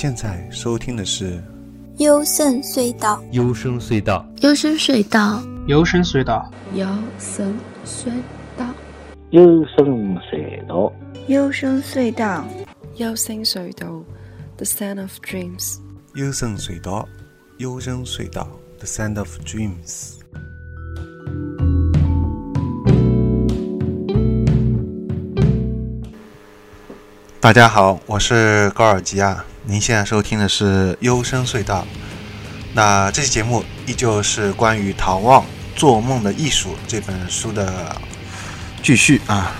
现在收听的是幽深隧道，幽深隧道，幽深隧道，幽深隧道，幽深隧道，幽深隧道，幽深隧道，幽深隧道，The Sound of Dreams，幽深隧道，幽深隧道，The Sound of Dreams。大家好，我是高尔基亚，您现在收听的是《幽深隧道》。那这期节目依旧是关于逃望《做梦的艺术》这本书的继续啊。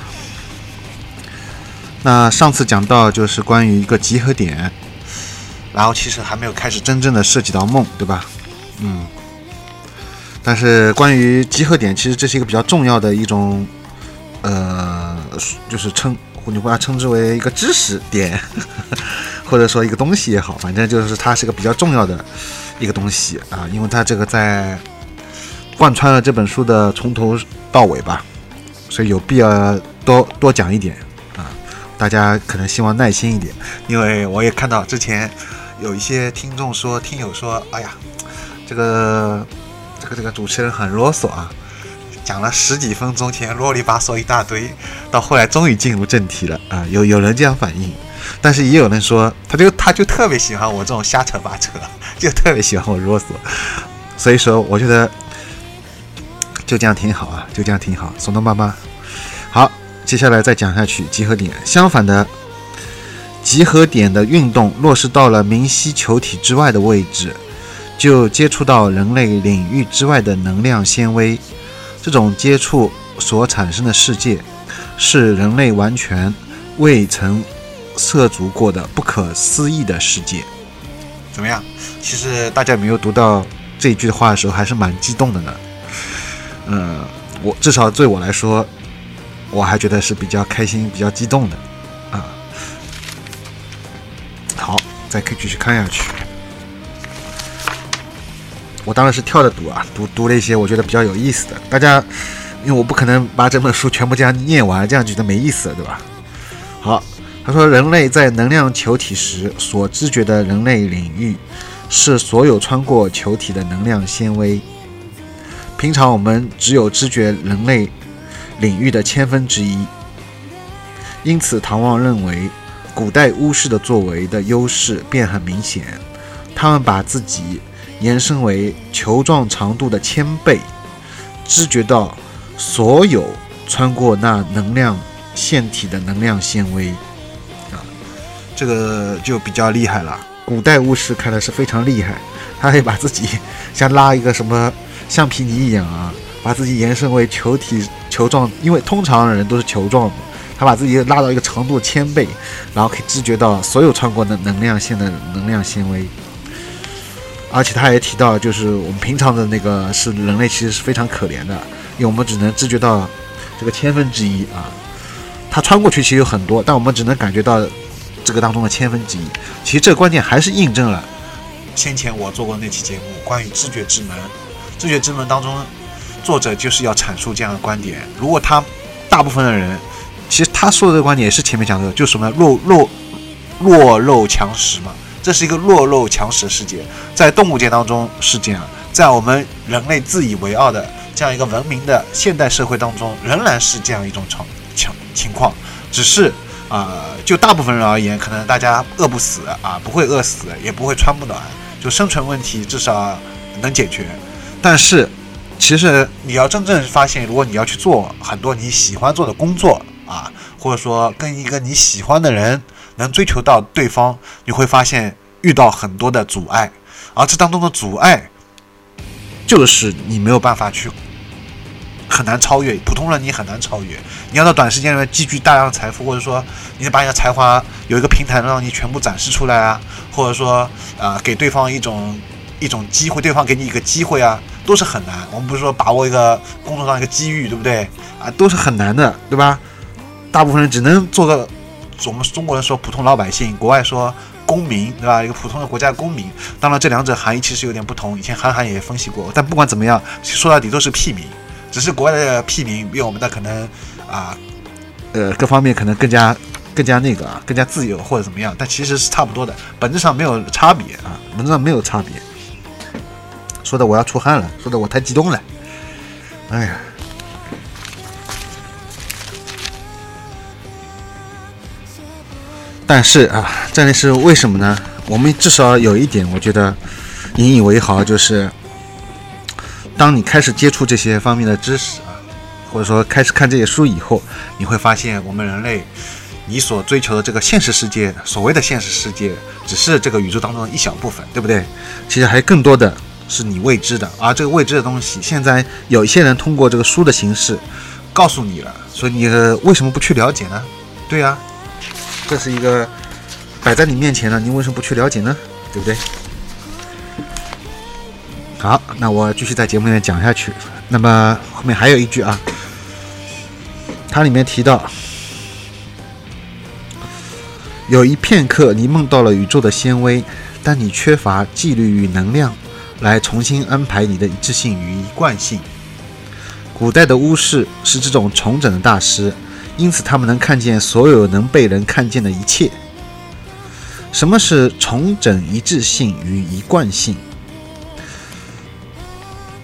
那上次讲到就是关于一个集合点，然后其实还没有开始真正的涉及到梦，对吧？嗯。但是关于集合点，其实这是一个比较重要的一种，呃，就是称。你把它称之为一个知识点，或者说一个东西也好，反正就是它是个比较重要的一个东西啊，因为它这个在贯穿了这本书的从头到尾吧，所以有必要多多讲一点啊。大家可能希望耐心一点，因为我也看到之前有一些听众说、听友说：“哎呀，这个这个这个主持人很啰嗦啊。”讲了十几分钟前啰里吧嗦一大堆，到后来终于进入正题了啊！有有人这样反映，但是也有人说，他就他就特别喜欢我这种瞎扯八扯，就特别喜欢我啰嗦。所以说，我觉得就这样挺好啊，就这样挺好。松动妈妈，好，接下来再讲下去。集合点，相反的，集合点的运动落实到了明晰球体之外的位置，就接触到人类领域之外的能量纤维。这种接触所产生的世界，是人类完全未曾涉足过的不可思议的世界。怎么样？其实大家没有读到这一句话的时候，还是蛮激动的呢。嗯，我至少对我来说，我还觉得是比较开心、比较激动的啊。好，再可以继续看下去。我当然是跳着读啊，读读了一些我觉得比较有意思的。大家，因为我不可能把这本书全部这样念完，这样觉得没意思，对吧？他说，人类在能量球体时所知觉的人类领域，是所有穿过球体的能量纤维。平常我们只有知觉人类领域的千分之一。因此，唐望认为，古代巫师的作为的优势便很明显，他们把自己。延伸为球状长度的千倍，知觉到所有穿过那能量线体的能量纤维，这个就比较厉害了。古代巫师看来是非常厉害，他可以把自己像拉一个什么橡皮泥一样啊，把自己延伸为球体球状，因为通常人都是球状的，他把自己拉到一个长度千倍，然后可以知觉到所有穿过的能量线的能量纤维。而且他也提到，就是我们平常的那个是人类，其实是非常可怜的，因为我们只能知觉到这个千分之一啊。它穿过去其实有很多，但我们只能感觉到这个当中的千分之一。其实这个观点还是印证了先前我做过那期节目关于知觉之门。知觉之门当中，作者就是要阐述这样的观点。如果他大部分的人，其实他说的这个观点也是前面讲的，就是什么弱弱弱肉强食嘛。这是一个弱肉强食的世界，在动物界当中是这样，在我们人类自以为傲的这样一个文明的现代社会当中，仍然是这样一种情情情况。只是啊，就大部分人而言，可能大家饿不死啊，不会饿死，也不会穿不暖，就生存问题至少能解决。但是，其实你要真正发现，如果你要去做很多你喜欢做的工作啊，或者说跟一个你喜欢的人。能追求到对方，你会发现遇到很多的阻碍，而这当中的阻碍，就是你没有办法去很难超越。普通人你很难超越，你要在短时间里面积聚大量的财富，或者说你得把你的才华有一个平台让你全部展示出来啊，或者说啊给对方一种一种机会，对方给你一个机会啊，都是很难。我们不是说把握一个工作上一个机遇，对不对啊？都是很难的，对吧？大部分人只能做个。我们中国人说普通老百姓，国外说公民，对吧？一个普通的国家公民。当然，这两者含义其实有点不同。以前韩寒也分析过，但不管怎么样，说到底都是屁民，只是国外的屁民比我们的可能啊，呃，各方面可能更加更加那个啊，更加自由或者怎么样，但其实是差不多的，本质上没有差别啊，本质上没有差别。说的我要出汗了，说的我太激动了，哎呀。但是啊，这里是为什么呢？我们至少有一点，我觉得引以为豪，就是当你开始接触这些方面的知识啊，或者说开始看这些书以后，你会发现，我们人类你所追求的这个现实世界，所谓的现实世界，只是这个宇宙当中的一小部分，对不对？其实还更多的是你未知的，而这个未知的东西，现在有一些人通过这个书的形式告诉你了，所以你为什么不去了解呢？对呀。这是一个摆在你面前的，你为什么不去了解呢？对不对？好，那我继续在节目里面讲下去。那么后面还有一句啊，它里面提到，有一片刻你梦到了宇宙的纤维，但你缺乏纪律与能量来重新安排你的一致性与一贯性。古代的巫师是这种重整的大师。因此，他们能看见所有能被人看见的一切。什么是重整一致性与一贯性？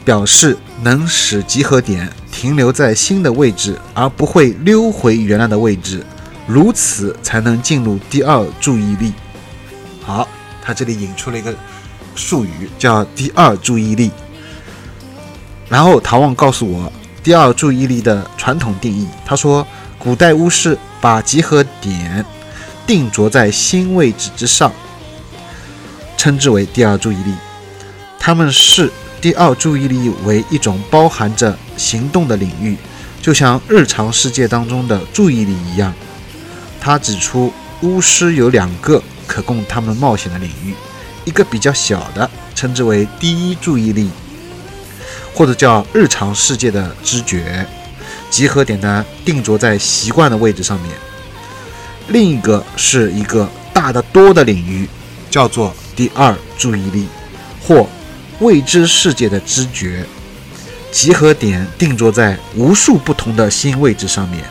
表示能使集合点停留在新的位置，而不会溜回原来的位置，如此才能进入第二注意力。好，他这里引出了一个术语，叫第二注意力。然后唐望告诉我第二注意力的传统定义，他说。古代巫师把集合点定着在新位置之上，称之为第二注意力。他们是第二注意力为一种包含着行动的领域，就像日常世界当中的注意力一样。他指出，巫师有两个可供他们冒险的领域，一个比较小的，称之为第一注意力，或者叫日常世界的知觉。集合点呢定着在习惯的位置上面。另一个是一个大得多的领域，叫做第二注意力或未知世界的知觉。集合点定着在无数不同的新位置上面。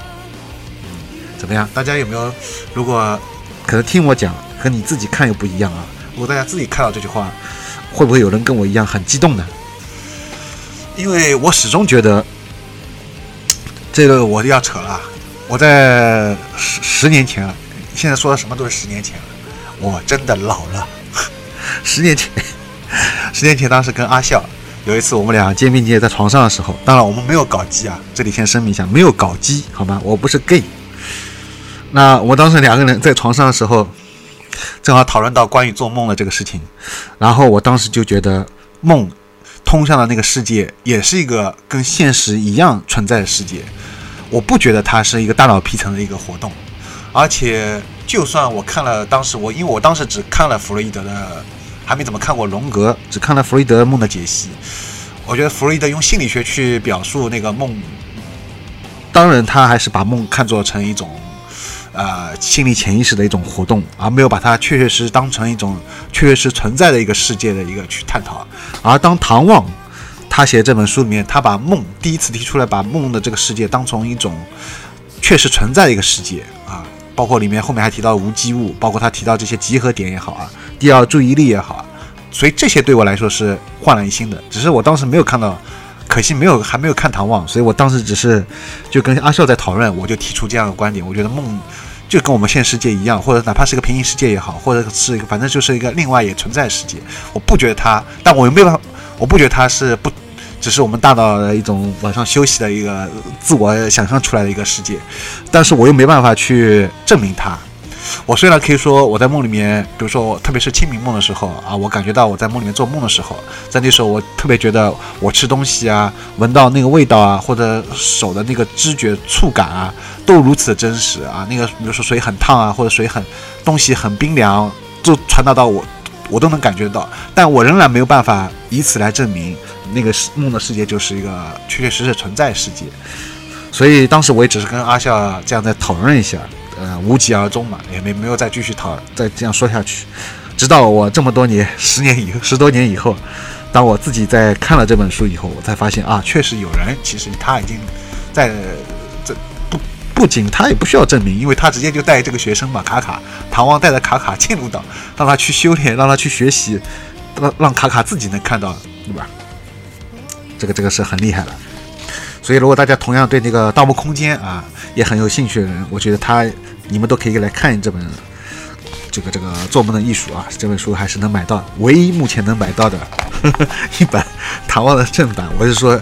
怎么样？大家有没有？如果可能听我讲和你自己看又不一样啊。如果大家自己看到这句话，会不会有人跟我一样很激动呢？因为我始终觉得。这个我要扯了，我在十十年前了，现在说的什么都是十年前了，我真的老了。十年前，十年前当时跟阿笑有一次我们俩肩并肩在床上的时候，当然我们没有搞基啊，这里先声明一下，没有搞基，好吗？我不是 gay。那我当时两个人在床上的时候，正好讨论到关于做梦的这个事情，然后我当时就觉得梦。通向的那个世界也是一个跟现实一样存在的世界，我不觉得它是一个大脑皮层的一个活动，而且就算我看了当时我因为我当时只看了弗洛伊德的，还没怎么看过荣格，只看了弗洛伊德梦的解析，我觉得弗洛伊德用心理学去表述那个梦，当然他还是把梦看作成一种。呃，心理潜意识的一种活动，而没有把它确确实实当成一种确确实存在的一个世界的一个去探讨。而当唐望他写这本书里面，他把梦第一次提出来，把梦的这个世界当成一种确实存在的一个世界，包括里面后面还提到无机物，包括他提到这些集合点也好啊，第二注意力也好啊，所以这些对我来说是焕然一新的。只是我当时没有看到，可惜没有还没有看唐望，所以我当时只是就跟阿笑在讨论，我就提出这样的观点，我觉得梦。就跟我们现实世界一样，或者哪怕是一个平行世界也好，或者是一个反正就是一个另外也存在世界。我不觉得它，但我又没办法，我不觉得它是不，只是我们大脑的一种晚上休息的一个自我想象出来的一个世界。但是我又没办法去证明它。我虽然可以说我在梦里面，比如说我特别是清明梦的时候啊，我感觉到我在梦里面做梦的时候，在那时候我特别觉得我吃东西啊，闻到那个味道啊，或者手的那个知觉触感啊，都如此的真实啊。那个比如说水很烫啊，或者水很东西很冰凉，就传达到我，我都能感觉到。但我仍然没有办法以此来证明那个梦的世界就是一个确确实实存在世界。所以当时我也只是跟阿笑这样在讨论一下。呃，无疾而终嘛，也没没有再继续讨，再这样说下去，直到我这么多年，十年以后十多年以后，当我自己在看了这本书以后，我才发现啊，确实有人其实他已经在不仅他也不需要证明，因为他直接就带这个学生嘛，卡卡，唐王带着卡卡进入到，让他去修炼，让他去学习，让让卡卡自己能看到，对吧？这个这个是很厉害的。所以如果大家同样对那个《盗墓空间》啊也很有兴趣的人，我觉得他你们都可以来看这本这个这个做梦的艺术啊，这本书还是能买到，唯一目前能买到的 一本唐王的正版。我是说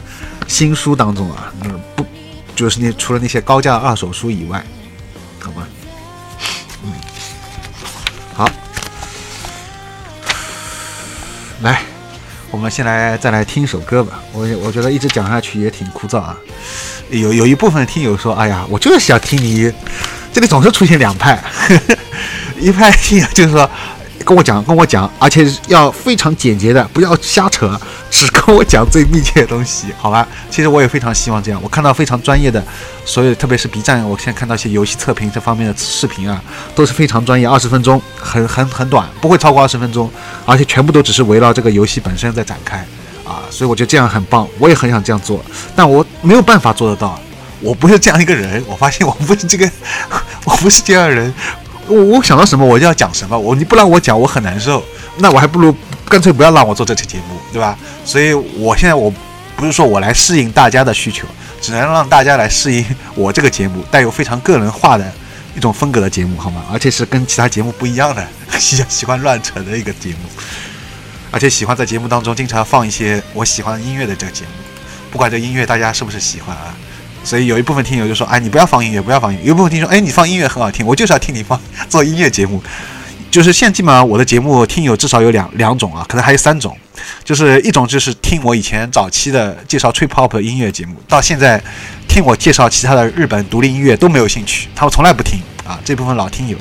新书当中啊，那不就是那除了那些高价二手书以外，好吗？嗯，好，来，我们先来再来听一首歌吧。我我觉得一直讲下去也挺枯燥啊。有有一部分听友说，哎呀，我就是想听你，这里总是出现两派，一派听友就是说跟我讲跟我讲，而且要非常简洁的，不要瞎扯，只跟我讲最密切的东西，好吧？其实我也非常希望这样，我看到非常专业的，所有特别是 B 站，我现在看到一些游戏测评这方面的视频啊，都是非常专业，二十分钟，很很很短，不会超过二十分钟，而且全部都只是围绕这个游戏本身在展开。啊，所以我觉得这样很棒，我也很想这样做，但我没有办法做得到，我不是这样一个人，我发现我不是这个，我不是这样人，我我想到什么我就要讲什么，我你不让我讲我很难受，那我还不如干脆不要让我做这期节目，对吧？所以我现在我不是说我来适应大家的需求，只能让大家来适应我这个节目带有非常个人化的一种风格的节目，好吗？而且是跟其他节目不一样的，喜喜欢乱扯的一个节目。而且喜欢在节目当中经常放一些我喜欢音乐的这个节目，不管这音乐大家是不是喜欢啊，所以有一部分听友就说：“哎，你不要放音乐，不要放音乐。”有一部分听说：“哎，你放音乐很好听，我就是要听你放 做音乐节目。”就是现在基本上我的节目听友至少有两两种啊，可能还有三种，就是一种就是听我以前早期的介绍 trip hop 音乐节目，到现在听我介绍其他的日本独立音乐都没有兴趣，他们从来不听啊，这部分老听友。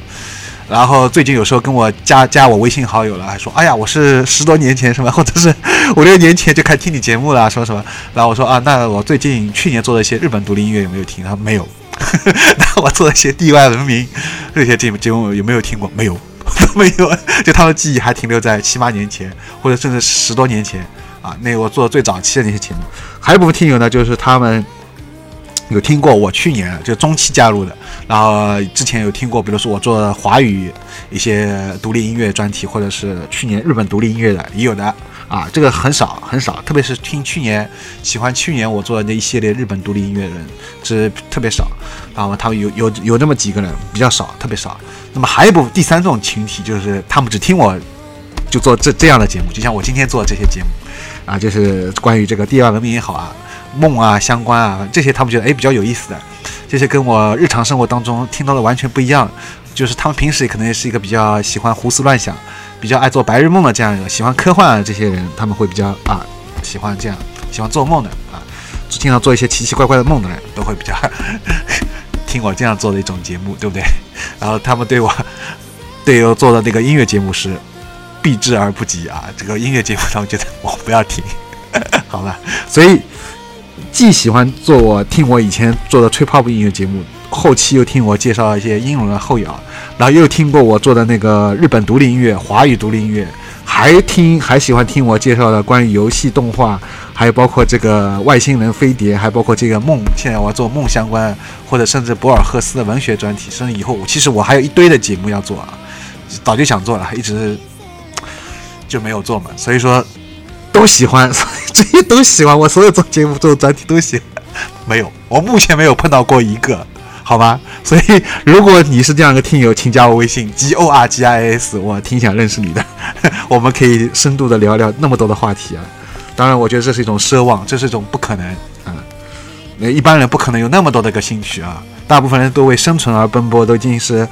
然后最近有时候跟我加加我微信好友了，还说：“哎呀，我是十多年前什么，或者是五六年前就开始听你节目了，说什么？”然后我说：“啊，那我最近去年做的一些日本独立音乐有没有听？”他说：“没有。” 那我做的一些地外文明这些节目节目有没有听过？没有，没有。就他们记忆还停留在七八年前，或者甚至十多年前啊。那我做最早期的那些节目，还有一部分听友呢，就是他们。有听过我去年就中期加入的，然后之前有听过，比如说我做华语一些独立音乐专题，或者是去年日本独立音乐的也有的啊，这个很少很少，特别是听去年喜欢去年我做的那一系列日本独立音乐人是特别少，然后他们有有有这么几个人比较少，特别少。那么还有一部第三种群体就是他们只听我就做这这样的节目，就像我今天做的这些节目啊，就是关于这个第二文明也好啊。梦啊，相关啊，这些他们觉得哎比较有意思的，这些跟我日常生活当中听到的完全不一样。就是他们平时可能也是一个比较喜欢胡思乱想、比较爱做白日梦的这样一个喜欢科幻啊这些人，他们会比较啊喜欢这样喜欢做梦的啊，经常做一些奇奇怪怪的梦的人都会比较 听我这样做的一种节目，对不对？然后他们对我对我做的那个音乐节目是避之而不及啊，这个音乐节目他们觉得我不要听，好吧？所以。既喜欢做我听我以前做的吹泡泡音乐节目，后期又听我介绍一些英伦后摇，然后又听过我做的那个日本独立音乐、华语独立音乐，还听还喜欢听我介绍的关于游戏动画，还有包括这个外星人飞碟，还包括这个梦。现在我要做梦相关，或者甚至博尔赫斯的文学专题，甚至以后其实我还有一堆的节目要做啊，早就想做了，一直就没有做嘛。所以说。都喜欢，所以这些都喜欢。我所有做节目做专题都喜欢，没有，我目前没有碰到过一个，好吗？所以如果你是这样一个听友，请加我微信 g o r g i s，我挺想认识你的，我们可以深度的聊聊那么多的话题啊。当然，我觉得这是一种奢望，这是一种不可能啊。那一般人不可能有那么多的一个兴趣啊。大部分人都为生存而奔波，都已经是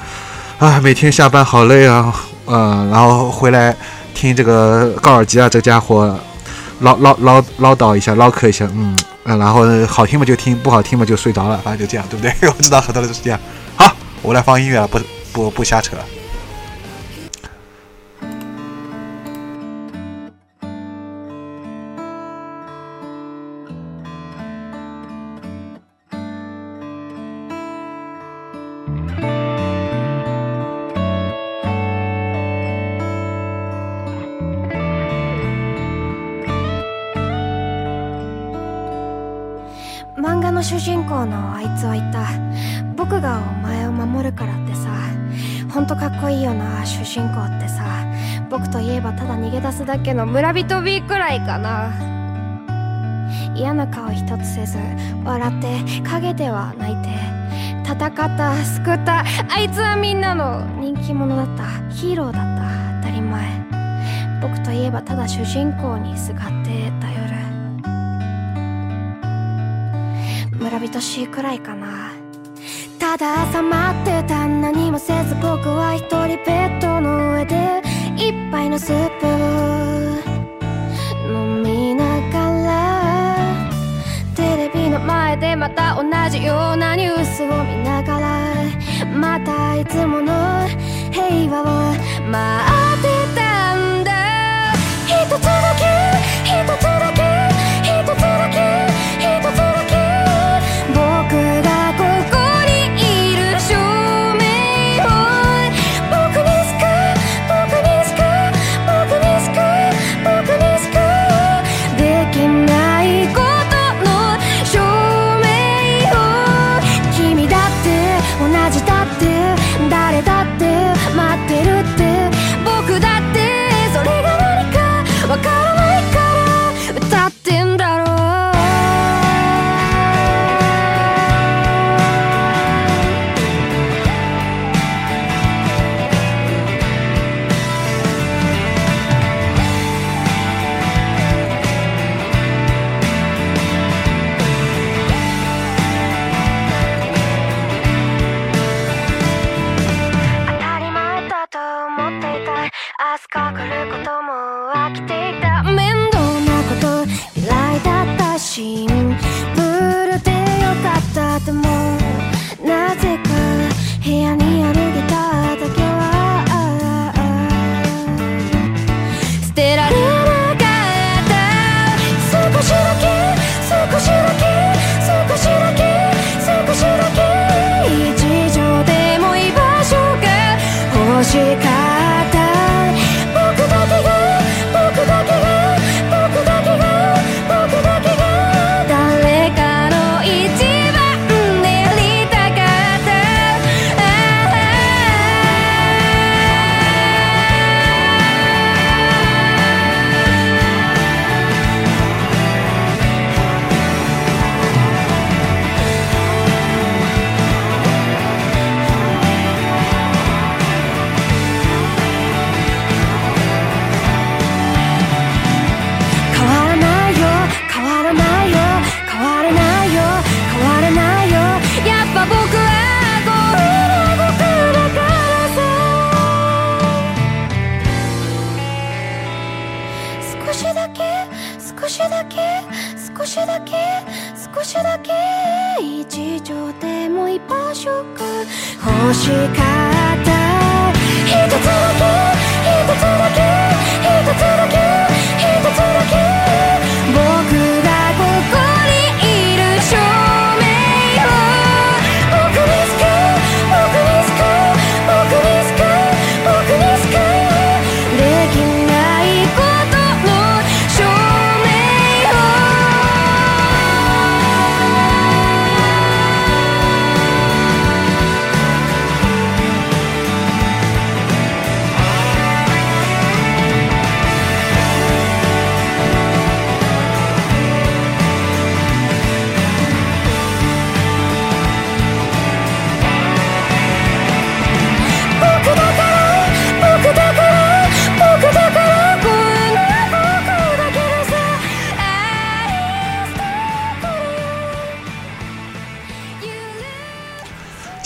啊，每天下班好累啊，呃，然后回来听这个高尔基啊，这家伙。唠唠唠唠叨一下，唠嗑一下，嗯嗯，然后好听嘛就听，不好听嘛就睡着了，反正就这样，对不对？我知道很多人都是这样。好，我来放音乐了，不不不瞎扯。漫画の主人公のあいつは言った。僕がお前を守るからってさ。ほんとかっこいいよな主人公ってさ。僕といえばただ逃げ出すだけの村人 B くらいかな。嫌な顔一つせず笑って陰では泣いて戦った救ったあいつはみんなの人気者だった。ヒーローだった。当たり前。僕といえばただ主人公にすがって村人しいくらいかな。ただ朝待ってた何もせず僕は一人ベッドの上で一杯のスープを飲みながらテレビの前でまた同じようなニュースを見ながらまたいつもの平和を待って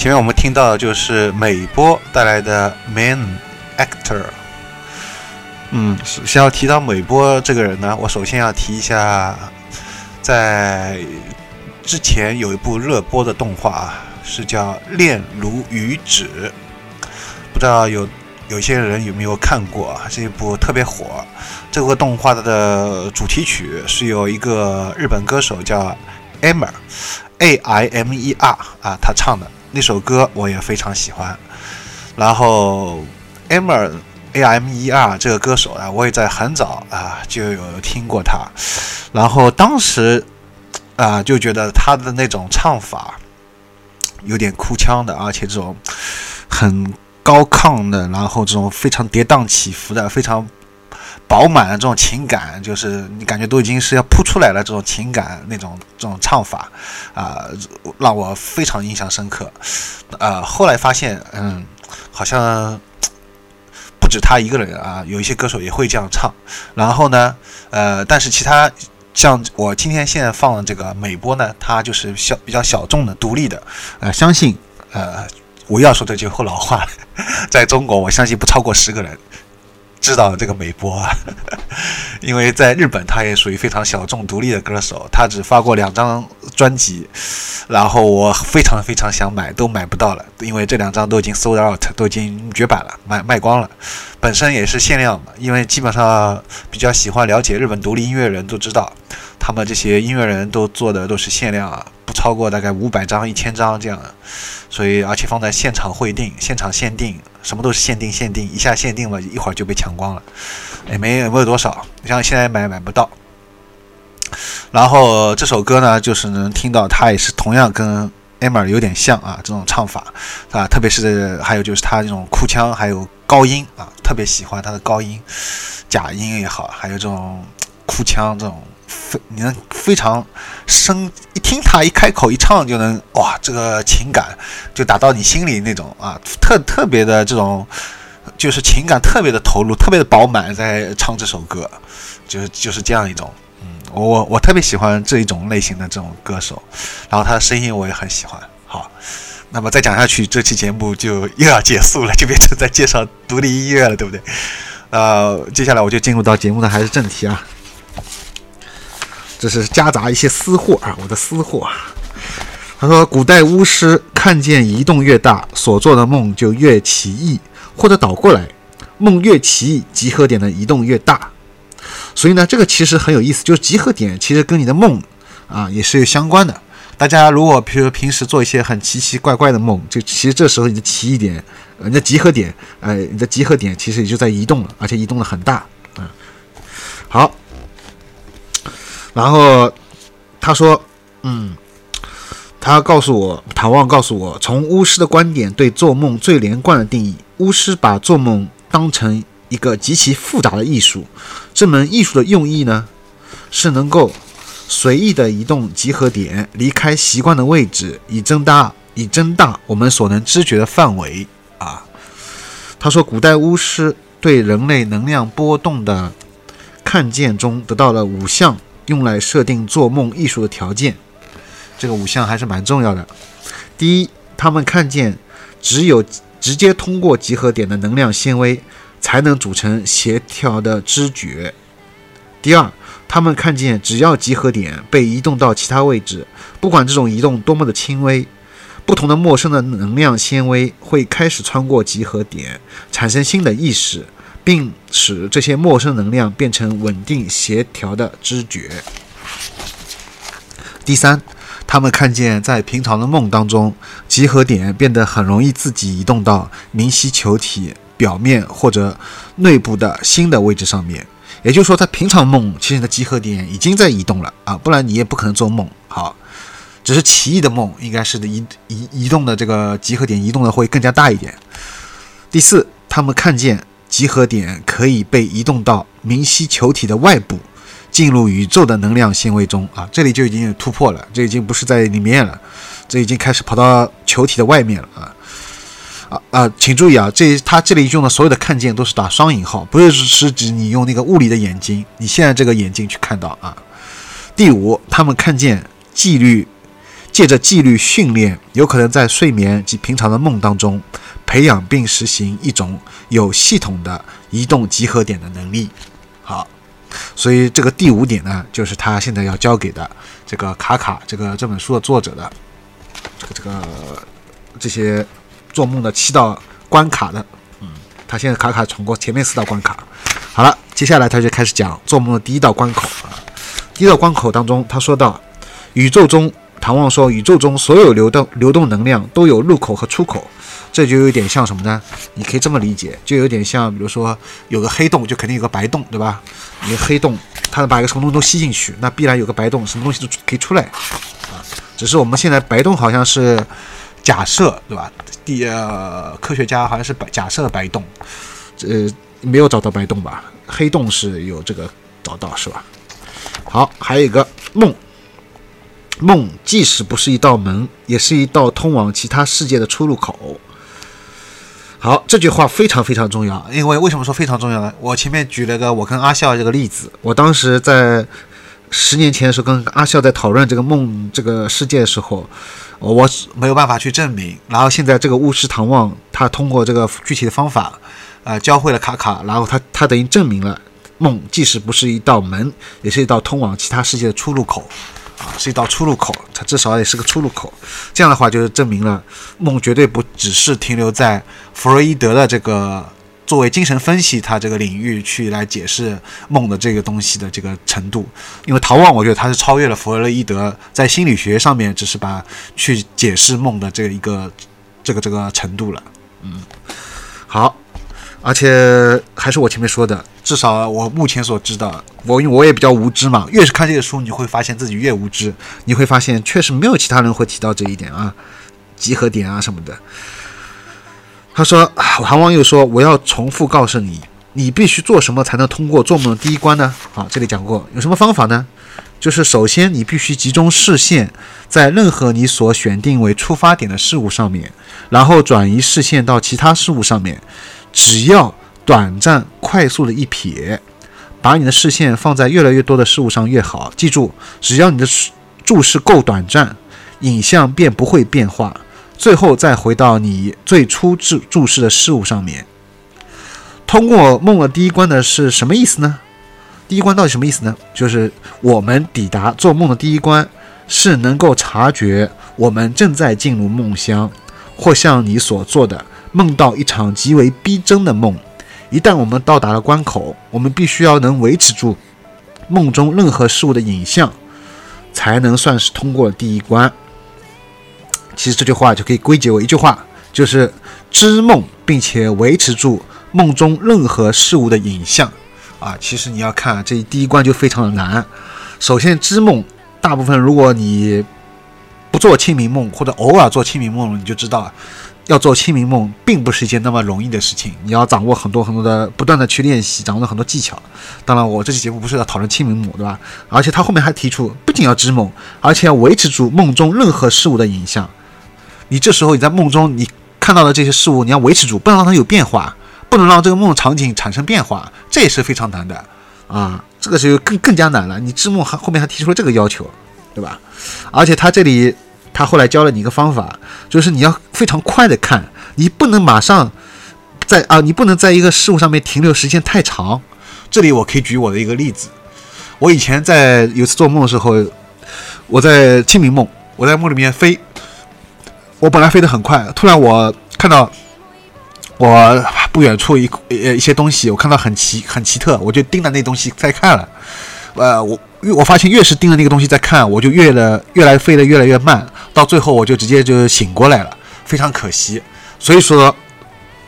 前面我们听到的就是美波带来的 Man Actor。嗯，首先要提到美波这个人呢，我首先要提一下，在之前有一部热播的动画啊，是叫《恋如雨止》，不知道有有些人有没有看过啊？这一部特别火。这个动画的主题曲是由一个日本歌手叫 Amer A I M E R 啊，他唱的那首歌我也非常喜欢。然后 Amer A M E R 这个歌手啊，我也在很早啊就有听过他。然后当时啊、就觉得他的那种唱法有点哭腔的，而且这种很高亢的，然后这种非常跌宕起伏的，非常饱满的这种情感，就是你感觉都已经是要扑出来了，这种情感那种这种唱法啊、让我非常印象深刻。呃，后来发现，嗯，好像不止他一个人啊，有一些歌手也会这样唱。然后呢，呃，但是其他像我今天现在放的这个美波呢，它就是小比较小众的、独立的。呃，相信呃，我要说这句后老话，在中国，我相信不超过十个人知道这个美波啊，因为在日本，他也属于非常小众、独立的歌手，他只发过两张专辑，然后我非常非常想买，都买不到了，因为这两张都已经 sold out，都已经绝版了，卖卖光了。本身也是限量嘛，因为基本上比较喜欢了解日本独立音乐人都知道，他们这些音乐人都做的都是限量啊，不超过大概五百张、一千张这样的，所以而且放在现场会定、现场限定，什么都是限定限定，一下限定了一会儿就被抢光了，也没没有多少，你像现在买买不到。然后这首歌呢，就是能听到它也是同样跟 Emma 有点像啊，这种唱法啊，特别是还有就是他这种哭腔，还有高音啊，特别喜欢他的高音、假音也好，还有这种哭腔这种非你能非常深，一听他一开口一唱就能哇，这个情感就打到你心里那种啊，特特别的这种。就是情感特别的投入，特别的饱满，在唱这首歌，就是就是这样一种，嗯，我我特别喜欢这一种类型的这种歌手，然后他的声音我也很喜欢。好，那么再讲下去，这期节目就又要结束了，就变成在介绍独立音乐了，对不对？呃，接下来我就进入到节目的还是正题啊，这是夹杂一些私货啊，我的私货。他说，古代巫师看见移动越大，所做的梦就越奇异。或者倒过来，梦越奇异，集合点的移动越大。所以呢，这个其实很有意思，就是集合点其实跟你的梦啊也是有相关的。大家如果比如平时做一些很奇奇怪怪的梦，就其实这时候你的奇异点，你的集合点，呃，你的集合点其实也就在移动了，而且移动的很大。嗯，好。然后他说，嗯。他告诉我，唐望告诉我，从巫师的观点对做梦最连贯的定义，巫师把做梦当成一个极其复杂的艺术。这门艺术的用意呢，是能够随意的移动集合点，离开习惯的位置，以增大以增大我们所能知觉的范围啊。他说，古代巫师对人类能量波动的看见中得到了五项用来设定做梦艺术的条件。这个五项还是蛮重要的。第一，他们看见只有直接通过集合点的能量纤维才能组成协调的知觉。第二，他们看见只要集合点被移动到其他位置，不管这种移动多么的轻微，不同的陌生的能量纤维会开始穿过集合点，产生新的意识，并使这些陌生能量变成稳定协调的知觉。第三。他们看见，在平常的梦当中，集合点变得很容易自己移动到明晰球体表面或者内部的新的位置上面。也就是说，在平常梦，其实你的集合点已经在移动了啊，不然你也不可能做梦。好，只是奇异的梦，应该是移移移动的这个集合点移动的会更加大一点。第四，他们看见集合点可以被移动到明晰球体的外部。进入宇宙的能量纤维中啊，这里就已经有突破了，这已经不是在里面了，这已经开始跑到球体的外面了啊啊啊！请注意啊，这他这里用的所有的看见都是打双引号，不是是指你用那个物理的眼睛，你现在这个眼睛去看到啊。第五，他们看见纪律，借着纪律训练，有可能在睡眠及平常的梦当中培养并实行一种有系统的移动集合点的能力。好。所以这个第五点呢，就是他现在要交给的这个卡卡这个这本书的作者的这个这个这些做梦的七道关卡的，嗯，他现在卡卡闯过前面四道关卡，好了，接下来他就开始讲做梦的第一道关口啊。第一道关口当中，他说到宇宙中唐望说，宇宙中所有流动流动能量都有入口和出口，这就有点像什么呢？你可以这么理解，就有点像，比如说有个黑洞，就肯定有个白洞，对吧？一个黑洞，它能把一个什么东西都吸进去，那必然有个白洞，什么东西都可以出来啊。只是我们现在白洞好像是假设，对吧？第呃，科学家好像是白假设白洞，呃，没有找到白洞吧？黑洞是有这个找到是吧？好，还有一个梦。梦即使不是一道门，也是一道通往其他世界的出入口。好，这句话非常非常重要，因为为什么说非常重要呢？我前面举了个我跟阿笑这个例子，我当时在十年前的时候跟阿笑在讨论这个梦这个世界的时候，我没有办法去证明。然后现在这个巫师唐望他通过这个具体的方法，呃，教会了卡卡，然后他他等于证明了梦即使不是一道门，也是一道通往其他世界的出入口。是一道出入口，它至少也是个出入口。这样的话，就是证明了梦绝对不只是停留在弗洛伊德的这个作为精神分析他这个领域去来解释梦的这个东西的这个程度。因为陶望，我觉得他是超越了弗洛伊德在心理学上面只是把去解释梦的这一个这个这个程度了。嗯，好。而且还是我前面说的，至少我目前所知道，我因为我也比较无知嘛，越是看这些书，你会发现自己越无知。你会发现确实没有其他人会提到这一点啊，集合点啊什么的。他说，韩王又说，我要重复告诉你，你必须做什么才能通过做梦的第一关呢？好，这里讲过，有什么方法呢？就是首先你必须集中视线在任何你所选定为出发点的事物上面，然后转移视线到其他事物上面。只要短暂、快速的一瞥，把你的视线放在越来越多的事物上越好。记住，只要你的注视够短暂，影像便不会变化。最后再回到你最初注注视的事物上面。通过梦的第一关的是什么意思呢？第一关到底什么意思呢？就是我们抵达做梦的第一关，是能够察觉我们正在进入梦乡，或像你所做的。梦到一场极为逼真的梦，一旦我们到达了关口，我们必须要能维持住梦中任何事物的影像，才能算是通过第一关。其实这句话就可以归结为一句话，就是知梦并且维持住梦中任何事物的影像。啊，其实你要看这第一关就非常的难。首先，知梦，大部分如果你不做清明梦，或者偶尔做清明梦，你就知道。要做清明梦，并不是一件那么容易的事情。你要掌握很多很多的，不断的去练习，掌握很多技巧。当然，我这期节目不是要讨论清明梦，对吧？而且他后面还提出，不仅要知梦，而且要维持住梦中任何事物的影像。你这时候你在梦中你看到的这些事物，你要维持住，不能让它有变化，不能让这个梦场景产生变化，这也是非常难的啊！这个就更更加难了。你知梦还后面还提出了这个要求，对吧？而且他这里。他后来教了你一个方法，就是你要非常快的看，你不能马上在啊，你不能在一个事物上面停留时间太长。这里我可以举我的一个例子，我以前在有次做梦的时候，我在清明梦，我在梦里面飞，我本来飞得很快，突然我看到我不远处一呃一些东西，我看到很奇很奇特，我就盯着那东西在看了，呃我。我发现越是盯着那个东西在看，我就越了越来飞得越来越慢，到最后我就直接就醒过来了，非常可惜。所以说，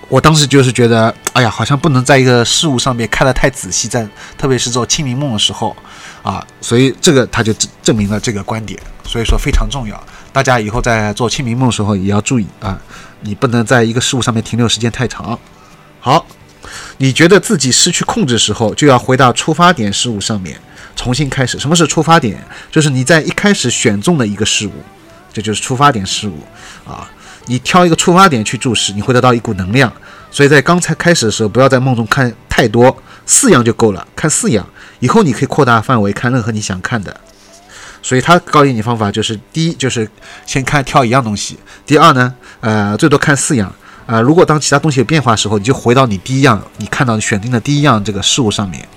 我当时就是觉得，哎呀，好像不能在一个事物上面看得太仔细，在特别是做清明梦的时候啊，所以这个他就证证明了这个观点，所以说非常重要。大家以后在做清明梦的时候也要注意啊，你不能在一个事物上面停留时间太长。好，你觉得自己失去控制时候，就要回到出发点事物上面。重新开始，什么是出发点？就是你在一开始选中的一个事物，这就是出发点事物啊。你挑一个出发点去注视，你会得到一股能量。所以在刚才开始的时候，不要在梦中看太多，四样就够了，看四样。以后你可以扩大范围，看任何你想看的。所以他告诉你方法就是：第一，就是先看挑一样东西；第二呢，呃，最多看四样。啊，如果当其他东西有变化的时候，你就回到你第一样你看到选定的第一样这个事物上面。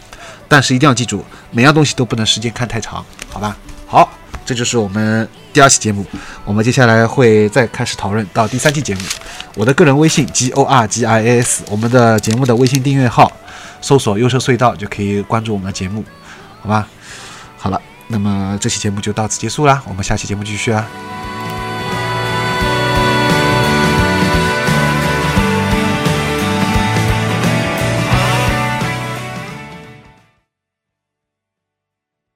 但是一定要记住，每样东西都不能时间看太长，好吧？好，这就是我们第二期节目。我们接下来会再开始讨论到第三期节目。我的个人微信 g o r g i s，我们的节目的微信订阅号，搜索“优车隧道”就可以关注我们的节目，好吧？好了，那么这期节目就到此结束啦，我们下期节目继续啊。